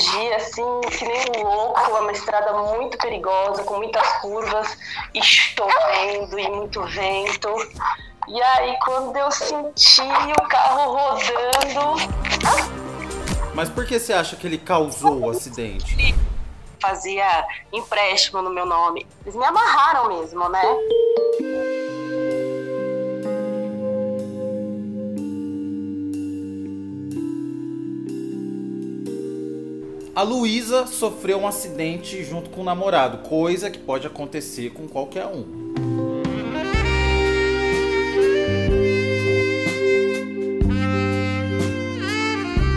dirigir assim, que nem um louco, é uma estrada muito perigosa, com muitas curvas, e chovendo e muito vento. E aí, quando eu senti o carro rodando. Mas por que você acha que ele causou o acidente? Fazia empréstimo no meu nome. Eles me amarraram mesmo, né? A Luísa sofreu um acidente junto com o namorado, coisa que pode acontecer com qualquer um.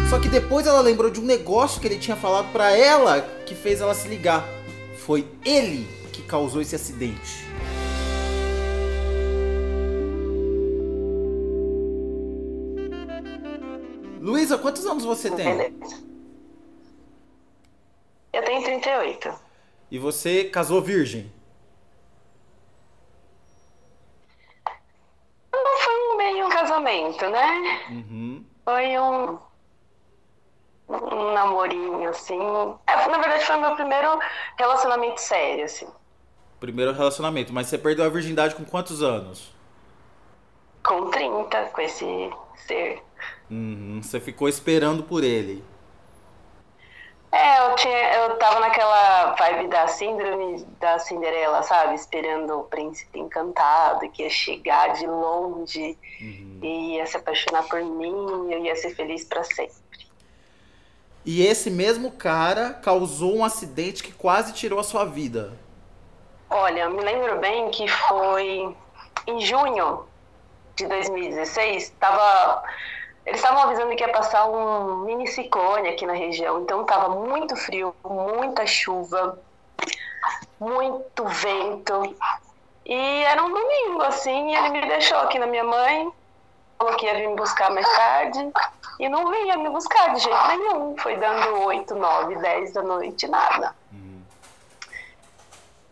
Só que depois ela lembrou de um negócio que ele tinha falado para ela que fez ela se ligar. Foi ele que causou esse acidente. Luísa, quantos anos você tem? Beleza. Eu tenho 38. E você casou virgem? Não foi meio um casamento, né? Uhum. Foi um, um namorinho, assim. É, na verdade, foi meu primeiro relacionamento sério, assim. Primeiro relacionamento, mas você perdeu a virgindade com quantos anos? Com 30, com esse ser. Uhum. Você ficou esperando por ele. É, eu, tinha, eu tava naquela vibe da síndrome da Cinderela, sabe? Esperando o príncipe encantado, que ia chegar de longe Uhum. e ia se apaixonar por mim, e eu ia ser feliz pra sempre. E esse mesmo cara causou um acidente que quase tirou a sua vida. Olha, eu me lembro bem que foi em junho de 2016, tava, eles estavam avisando que ia passar um mini ciclone aqui na região, então tava muito frio, muita chuva, muito vento. E era um domingo, assim, e ele me deixou aqui na minha mãe, falou que ia vir me buscar mais tarde, e não vinha me buscar de jeito nenhum. Foi dando 8, 9, 10 da noite, nada.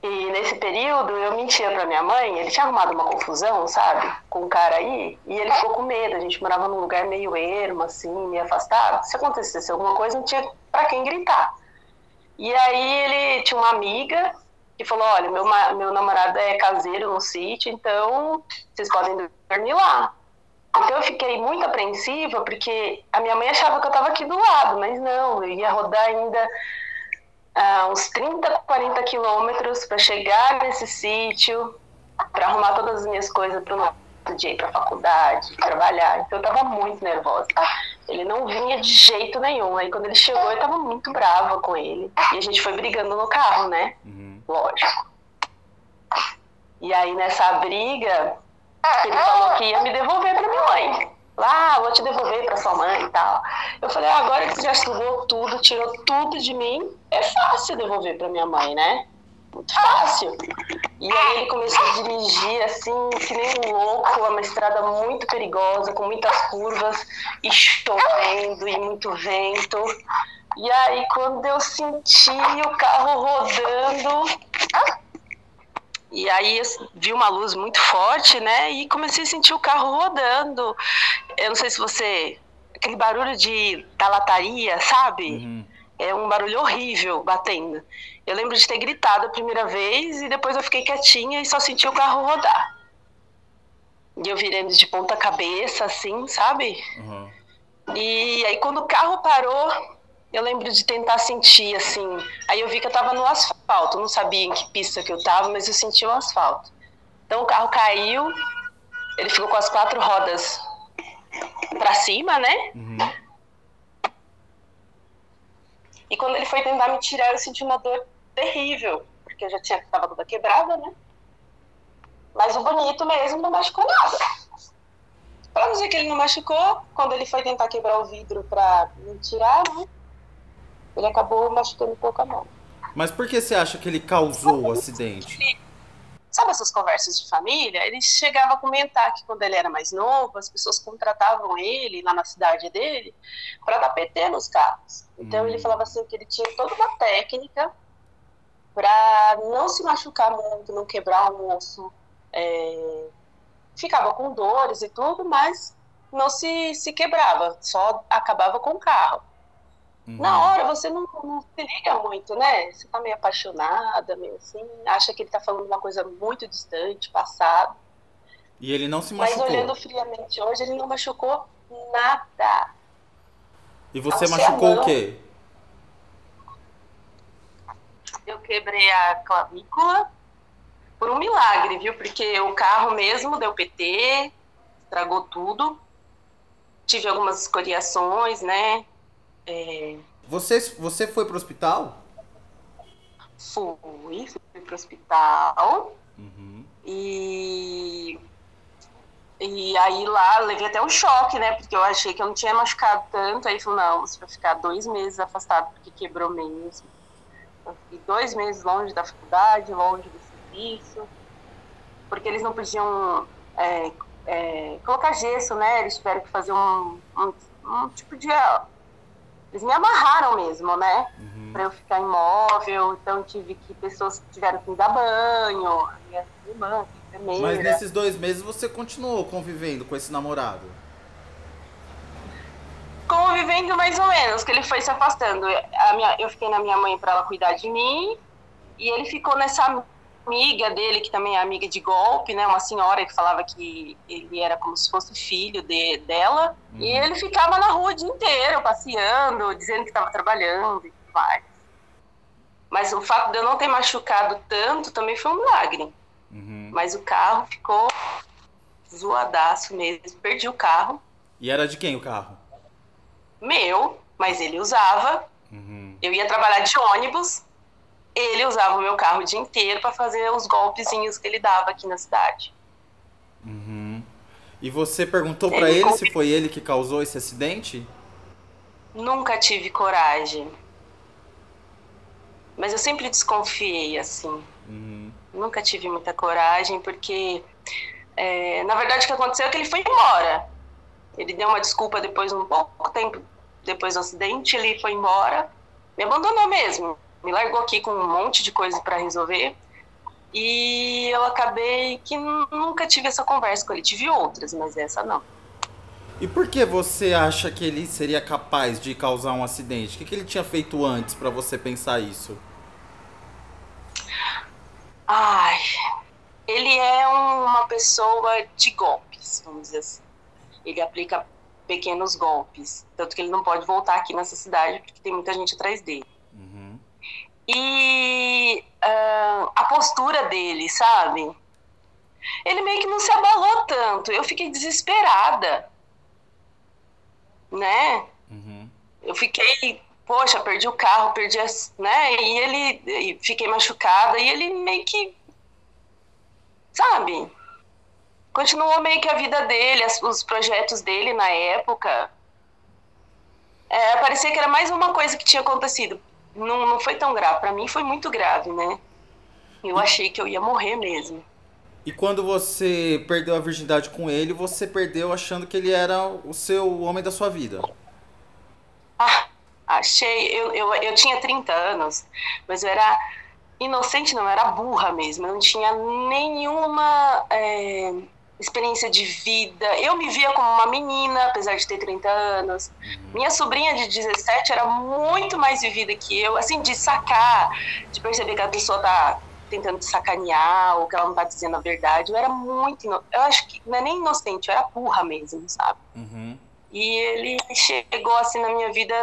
E nesse período eu mentia pra minha mãe, ele tinha arrumado uma confusão, sabe? Com um cara aí, e ele ficou com medo. A gente morava num lugar meio ermo, assim, meio afastado. Se acontecesse alguma coisa, não tinha pra quem gritar. E aí ele tinha uma amiga que falou: Olha, meu, meu namorado é caseiro no sítio, então vocês podem dormir lá. Então eu fiquei muito apreensiva, porque a minha mãe achava que eu tava aqui do lado, mas não, eu ia rodar ainda ah, uns 30, 40 quilômetros para chegar nesse sítio, para arrumar todas as minhas coisas para o outro dia ir para faculdade, trabalhar. Então eu tava muito nervosa. Ele não vinha de jeito nenhum. Aí quando ele chegou, eu tava muito brava com ele. E a gente foi brigando no carro, né? Uhum. Lógico. E aí nessa briga, ele falou que ia me devolver para minha mãe. Lá, vou te devolver para sua mãe e tal. Eu falei, ah, agora que você já sugou tudo, tirou tudo de mim, é fácil devolver para minha mãe, né? Muito fácil. E aí ele começou a dirigir assim, que nem um louco, uma estrada muito perigosa, com muitas curvas, e chovendo e muito vento. E aí quando eu senti o carro rodando, e aí eu vi uma luz muito forte, né? E comecei a sentir o carro rodando. Eu não sei se você. Aquele barulho de da lataria, sabe? Uhum. É um barulho horrível batendo. Eu lembro de ter gritado a primeira vez e depois eu fiquei quietinha e só senti o carro rodar. E eu virando de ponta cabeça, assim, sabe? Uhum. E aí quando o carro parou, eu lembro de tentar sentir, assim. Aí eu vi que eu tava no asfalto, não sabia em que pista que eu tava, mas eu senti o asfalto. Então o carro caiu, ele ficou com as quatro rodas pra cima, né? Uhum. E quando ele foi tentar me tirar, eu senti uma dor terrível, porque eu já tinha tava toda quebrada, né? Mas o bonito mesmo não machucou nada. Não dizer que ele não machucou, quando ele foi tentar quebrar o vidro pra me tirar, né? Ele acabou machucando um pouco a mão. Mas por que você acha que ele causou o acidente? Sabe essas conversas de família? Ele chegava a comentar que quando ele era mais novo, as pessoas contratavam ele lá na cidade dele para dar PT nos carros. Então Hum. ele falava assim que ele tinha toda uma técnica para não se machucar muito, não quebrar um osso. é, Ficava com dores e tudo, mas não se, se quebrava, só acabava com o carro. Uhum. Na hora você não, não, se liga muito, né? Você tá meio apaixonada, meio assim, acha que ele tá falando uma coisa muito distante, passado. E ele não se machucou. Mas olhando friamente hoje, ele não machucou nada. E você machucou o quê? Eu quebrei a clavícula por um milagre, viu? Porque o carro mesmo deu PT, estragou tudo. Tive algumas escoriações, né? É... Você, você foi pro hospital? Fui, fui pro hospital. Uhum. E e aí lá levei até um choque, né? Porque eu achei que eu não tinha machucado tanto. Aí falou, não, você vai ficar dois meses afastado porque quebrou mesmo. Eu fiquei dois meses longe da faculdade, longe do serviço. Porque eles não podiam é, é, colocar gesso, né? Eles tiveram que fazer um, um, um, tipo de. Eles me amarraram mesmo, né? Uhum. Pra eu ficar imóvel. Então tive que. Pessoas tiveram que me dar banho, minha irmã, mas nesses dois meses você continuou convivendo com esse namorado? Convivendo mais ou menos, que ele foi se afastando. A minha, eu fiquei na minha mãe para ela cuidar de mim, e ele ficou nessa amiga dele, que também é amiga de golpe, né? Uma senhora que falava que ele era como se fosse filho de, dela. Uhum. E ele ficava na rua o dia inteiro, passeando, dizendo que estava trabalhando e tudo mais. Mas o fato de eu não ter machucado tanto também foi um milagre. Uhum. Mas o carro ficou zoadaço mesmo. Perdi o carro. E era de quem o carro? Meu, mas ele usava. Uhum. Eu ia trabalhar de ônibus. Ele usava o meu carro o dia inteiro para fazer os golpezinhos que ele dava aqui na cidade. Uhum. E você perguntou para ele, ele se foi ele que causou esse acidente? Nunca tive coragem. Mas eu sempre desconfiei, assim. Uhum nunca tive muita coragem, porque é, na verdade o que aconteceu é que ele foi embora. Ele deu uma desculpa depois, um pouco tempo depois do acidente, ele foi embora, me abandonou mesmo, me largou aqui com um monte de coisa para resolver. E eu acabei que nunca tive essa conversa com ele. Tive outras, mas essa não. E por que você acha que ele seria capaz de causar um acidente? O que, que ele tinha feito antes para você pensar isso? Ai, ele é uma pessoa de golpes, vamos dizer assim. Ele aplica pequenos golpes, tanto que ele não pode voltar aqui nessa cidade porque tem muita gente atrás dele. E uh, a postura dele, sabe? Ele meio que não se abalou tanto. Eu fiquei desesperada, né? Uhum. Eu fiquei poxa, perdi o carro, perdi as, né? E ele e fiquei machucada e ele meio que sabe? Continuou meio que a vida dele, as, os projetos dele na época. É, parecia que era mais uma coisa que tinha acontecido. Não, não foi tão grave. Para mim foi muito grave, né? Eu achei que eu ia morrer mesmo. E quando você perdeu a virgindade com ele, você perdeu achando que ele era o seu homem da sua vida? Ah, Achei, eu, eu, eu tinha 30 anos, mas eu era inocente, não, eu era burra mesmo. Eu não tinha nenhuma é, experiência de vida. Eu me via como uma menina, apesar de ter 30 anos. Uhum. Minha sobrinha de 17 era muito mais vivida que eu, assim, de sacar, de perceber que a pessoa tá tentando te sacanear ou que ela não tá dizendo a verdade. Eu era muito. Ino... Eu acho que não é nem inocente, eu era burra mesmo, sabe? Uhum. E ele chegou assim na minha vida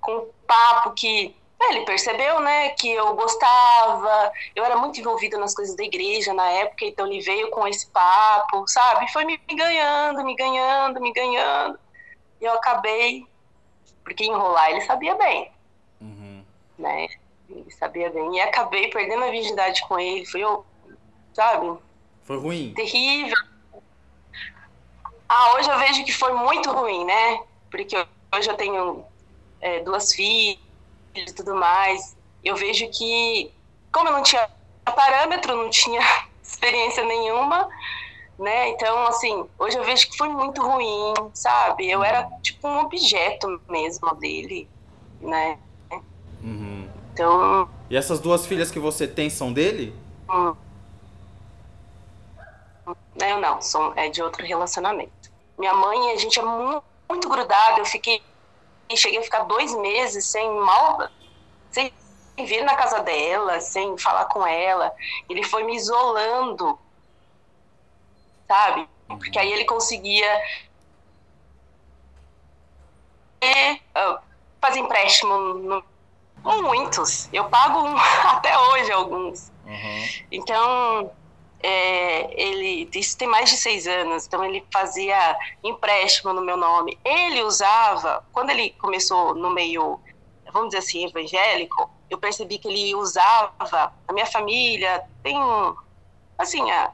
com um papo que é, ele percebeu, né, que eu gostava, eu era muito envolvida nas coisas da igreja na época, então ele veio com esse papo, sabe? Foi me ganhando, me ganhando, me ganhando. E eu acabei, porque enrolar ele sabia bem, uhum. né? Ele sabia bem. E acabei perdendo a virgindade com ele, foi, sabe? Foi ruim. Terrível. Ah, hoje eu vejo que foi muito ruim, né? Porque hoje eu tenho é, duas filhas e tudo mais, eu vejo que, como eu não tinha parâmetro, não tinha experiência nenhuma, né? Então, assim, hoje eu vejo que foi muito ruim, sabe? Eu era tipo um objeto mesmo dele, né? Uhum. Então. E essas duas filhas que você tem são dele? Hum. Eu não, são, é de outro relacionamento. Minha mãe, a gente é muito, muito grudada, eu fiquei cheguei a ficar dois meses sem mal, sem vir na casa dela, sem falar com ela. Ele foi me isolando, sabe? Porque aí ele conseguia fazer empréstimo no, muitos. Eu pago um, até hoje alguns. Uhum. Então, é, ele isso tem mais de seis anos, então ele fazia empréstimo no meu nome. Ele usava, quando ele começou no meio, vamos dizer assim, evangélico, eu percebi que ele usava a minha família. Tem, assim, a,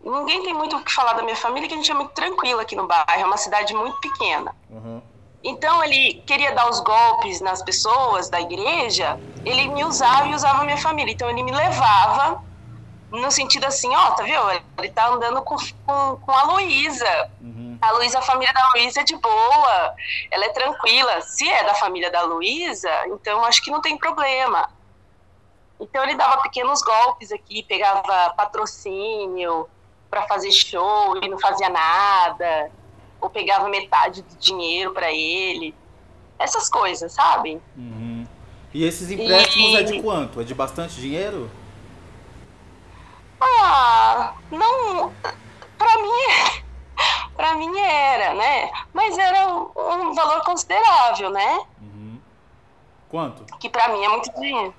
ninguém tem muito o que falar da minha família, que a gente é muito tranquilo aqui no bairro, é uma cidade muito pequena. Uhum. Então ele queria dar os golpes nas pessoas da igreja, ele me usava e usava a minha família. Então ele me levava no sentido assim, ó, tá vendo? Ele tá andando com, com, com a Luísa. Uhum. A Luísa, a família da Luísa é de boa, ela é tranquila. Se é da família da Luísa, então acho que não tem problema. Então ele dava pequenos golpes aqui, pegava patrocínio para fazer show e não fazia nada, ou pegava metade do dinheiro para ele. Essas coisas, sabe? Uhum. E esses empréstimos e... é de quanto? É de bastante dinheiro? Ah, não. Pra mim, pra mim era, né? Mas era um, valor considerável, né? Uhum. Quanto? Que pra mim é muito dinheiro.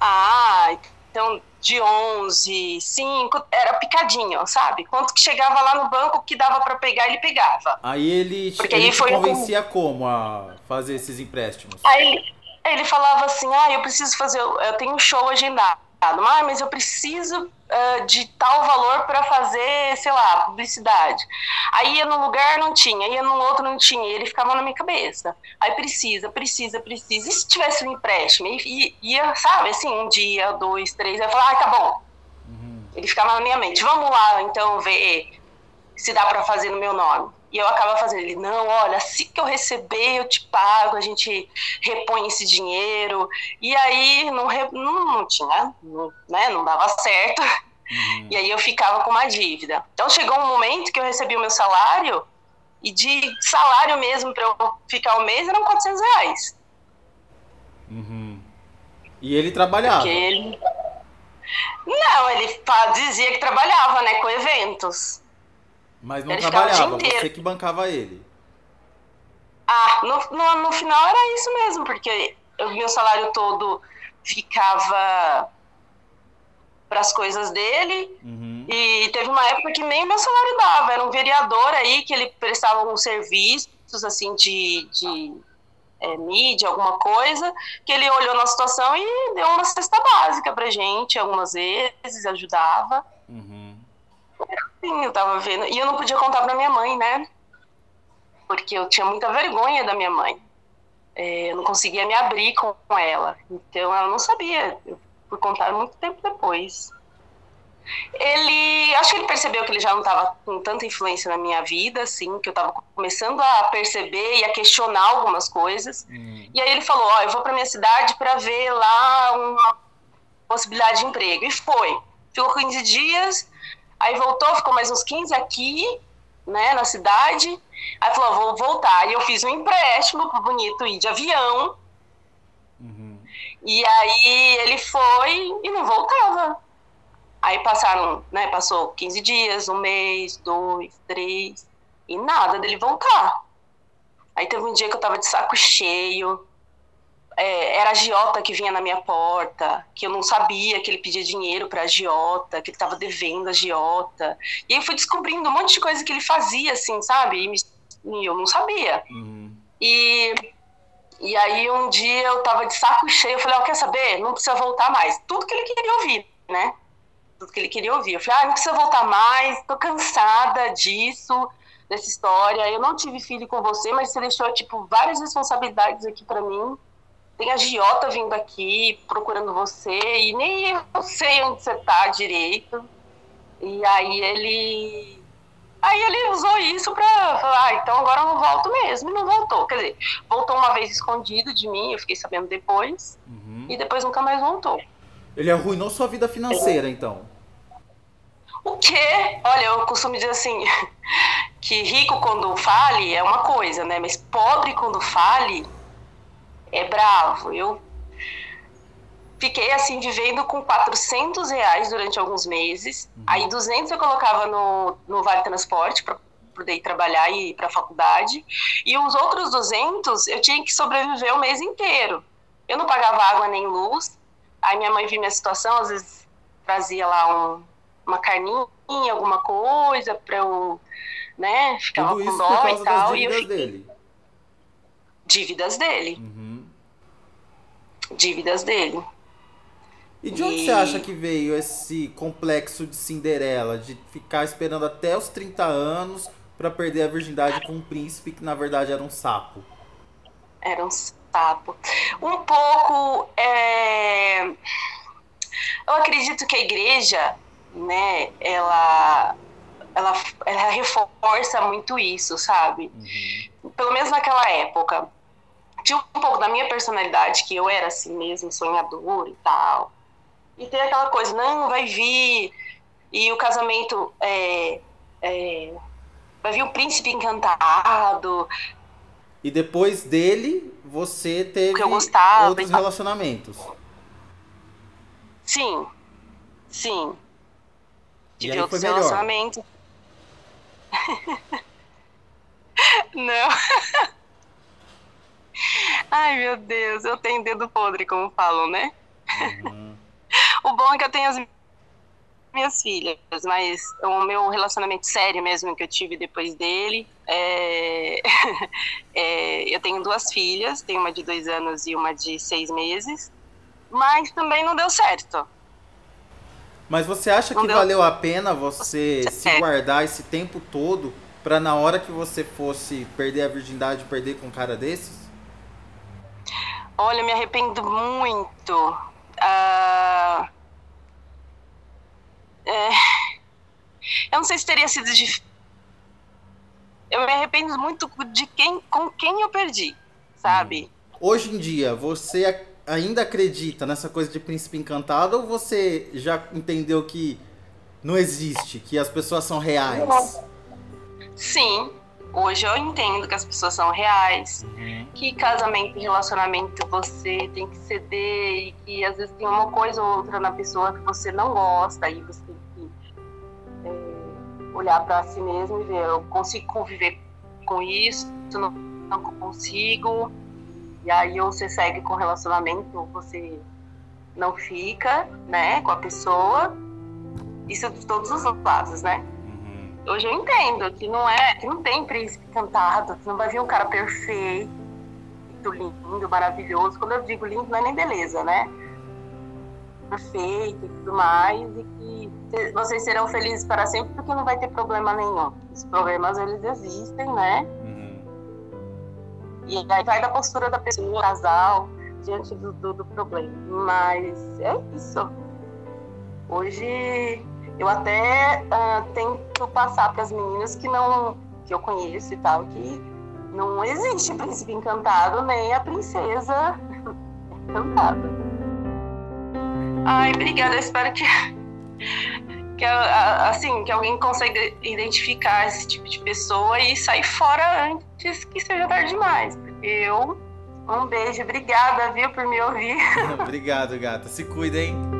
Ah, então de 11, 5, era picadinho, sabe? Quanto que chegava lá no banco que dava para pegar, ele pegava. Aí ele, Porque ele aí foi convencia como a fazer esses empréstimos? Aí ele falava assim: "Ah, eu preciso fazer, eu tenho um show agendado. Ah, mas eu preciso uh, de tal valor para fazer, sei lá, publicidade. Aí ia num lugar, não tinha, ia num outro, não tinha, e ele ficava na minha cabeça. Aí precisa, precisa, precisa. E se tivesse um empréstimo? E ia, sabe, assim, um dia, dois, três, eu falava, ah, tá bom. Uhum. Ele ficava na minha mente, vamos lá então ver se dá para fazer no meu nome. E eu acaba fazendo ele, não, olha, assim que eu receber, eu te pago, a gente repõe esse dinheiro. E aí não, não, não tinha, não, né, não dava certo. Uhum. E aí eu ficava com uma dívida. Então chegou um momento que eu recebi o meu salário, e de salário mesmo para eu ficar o um mês eram 400 reais. Uhum. E ele trabalhava? Ele... Não, ele dizia que trabalhava, né, com eventos. Mas não ele trabalhava, você que bancava ele. Ah, no, no, no final era isso mesmo, porque o meu salário todo ficava para as coisas dele. Uhum. E teve uma época que nem meu salário dava. Era um vereador aí que ele prestava alguns serviços assim de, de é, mídia, alguma coisa, que ele olhou na situação e deu uma cesta básica pra gente algumas vezes, ajudava. Uhum. Sim, eu tava vendo. E eu não podia contar pra minha mãe, né? Porque eu tinha muita vergonha da minha mãe. É, eu não conseguia me abrir com ela. Então ela não sabia. Eu fui contar muito tempo depois. Ele, acho que ele percebeu que ele já não estava com tanta influência na minha vida, assim, que eu estava começando a perceber e a questionar algumas coisas. Hum. E aí ele falou: Ó, oh, eu vou para minha cidade para ver lá uma possibilidade de emprego. E foi. Ficou 15 dias, Aí voltou, ficou mais uns 15 aqui, né, na cidade. Aí falou, vou voltar. E eu fiz um empréstimo pro Bonito ir de avião. Uhum. E aí ele foi e não voltava. Aí passaram, né, passou 15 dias, um mês, dois, três, e nada dele voltar. Aí teve um dia que eu tava de saco cheio, é, era a Giota que vinha na minha porta, que eu não sabia que ele pedia dinheiro para a Giota, que ele estava devendo a Giota. E aí eu fui descobrindo um monte de coisa que ele fazia, assim, sabe? E, me, e eu não sabia. Uhum. E, e aí um dia eu tava de saco cheio, eu falei, ó, oh, quer saber? Não precisa voltar mais. Tudo que ele queria ouvir, né? Tudo que ele queria ouvir. Eu falei, ah, não precisa voltar mais, tô cansada disso, dessa história. Eu não tive filho com você, mas você deixou, tipo, várias responsabilidades aqui para mim tem a Giota vindo aqui procurando você e nem eu sei onde você tá direito. E aí ele. Aí ele usou isso pra falar, ah, então agora eu não volto mesmo. E não voltou. Quer dizer, voltou uma vez escondido de mim, eu fiquei sabendo depois. Uhum. E depois nunca mais voltou. Ele arruinou sua vida financeira, então. O quê? Olha, eu costumo dizer assim. que rico quando fale é uma coisa, né? Mas pobre quando fale bravo. Eu fiquei assim vivendo com 400 reais durante alguns meses. Uhum. Aí 200 eu colocava no, no Vale Transporte para poder ir trabalhar e ir para a faculdade. E os outros 200 eu tinha que sobreviver o mês inteiro. Eu não pagava água nem luz. Aí minha mãe via minha situação, às vezes trazia lá um, uma carninha, alguma coisa para eu, né, ficar Tudo com dó e tal. e eu fiquei... dele. Dívidas dele. Uhum. Dívidas dele. E de onde e... você acha que veio esse complexo de Cinderela, de ficar esperando até os 30 anos para perder a virgindade com um príncipe que na verdade era um sapo? Era um sapo. Um pouco. É... Eu acredito que a igreja, né, ela, ela, ela reforça muito isso, sabe? Uhum. Pelo menos naquela época. Tinha um pouco da minha personalidade, que eu era assim mesmo, sonhador e tal. E tem aquela coisa, não, vai vir. E o casamento é, é vai vir um príncipe encantado. E depois dele, você teve gostava, outros relacionamentos. Sim. Sim. Tive outros relacionamentos. Não. Ai, meu Deus, eu tenho dedo podre, como falam, né? Uhum. o bom é que eu tenho as minhas filhas, mas o meu relacionamento sério mesmo que eu tive depois dele, é... é... eu tenho duas filhas, tenho uma de dois anos e uma de seis meses, mas também não deu certo. Mas você acha não que deu... valeu a pena você é. se guardar esse tempo todo para na hora que você fosse perder a virgindade, perder com um cara desses? Olha, eu me arrependo muito. Uh é, eu não sei se teria sido difícil. Eu me arrependo muito de quem, com quem eu perdi, sabe? Hoje em dia, você ainda acredita nessa coisa de príncipe encantado ou você já entendeu que não existe, que as pessoas são reais? Sim, hoje eu entendo que as pessoas são reais, uhum. Que casamento e relacionamento você tem que ceder e que às vezes tem uma coisa ou outra na pessoa que você não gosta e você olhar para si mesmo e ver, eu consigo conviver com isso, não, não consigo. E aí ou você segue com o relacionamento, ou você não fica, né, com a pessoa. Isso de todos os lados, né? Uhum. Hoje eu entendo que não é, que não tem príncipe cantado, que não vai vir um cara perfeito, lindo, maravilhoso. Quando eu digo lindo, não é nem beleza, né? Perfeito e tudo mais, e que vocês serão felizes para sempre porque não vai ter problema nenhum. Os problemas eles existem, né? Uhum. E aí vai da postura da pessoa, do casal, diante do, do, do problema. Mas é isso. Hoje eu até uh, tento passar para as meninas que não que eu conheço e tal que não existe príncipe encantado nem a princesa encantada. Ai, obrigada. Eu espero que que assim que alguém consiga identificar esse tipo de pessoa e sair fora antes que seja tarde demais. Porque eu um beijo, obrigada, viu, por me ouvir. Obrigado, gata. Se cuida, hein?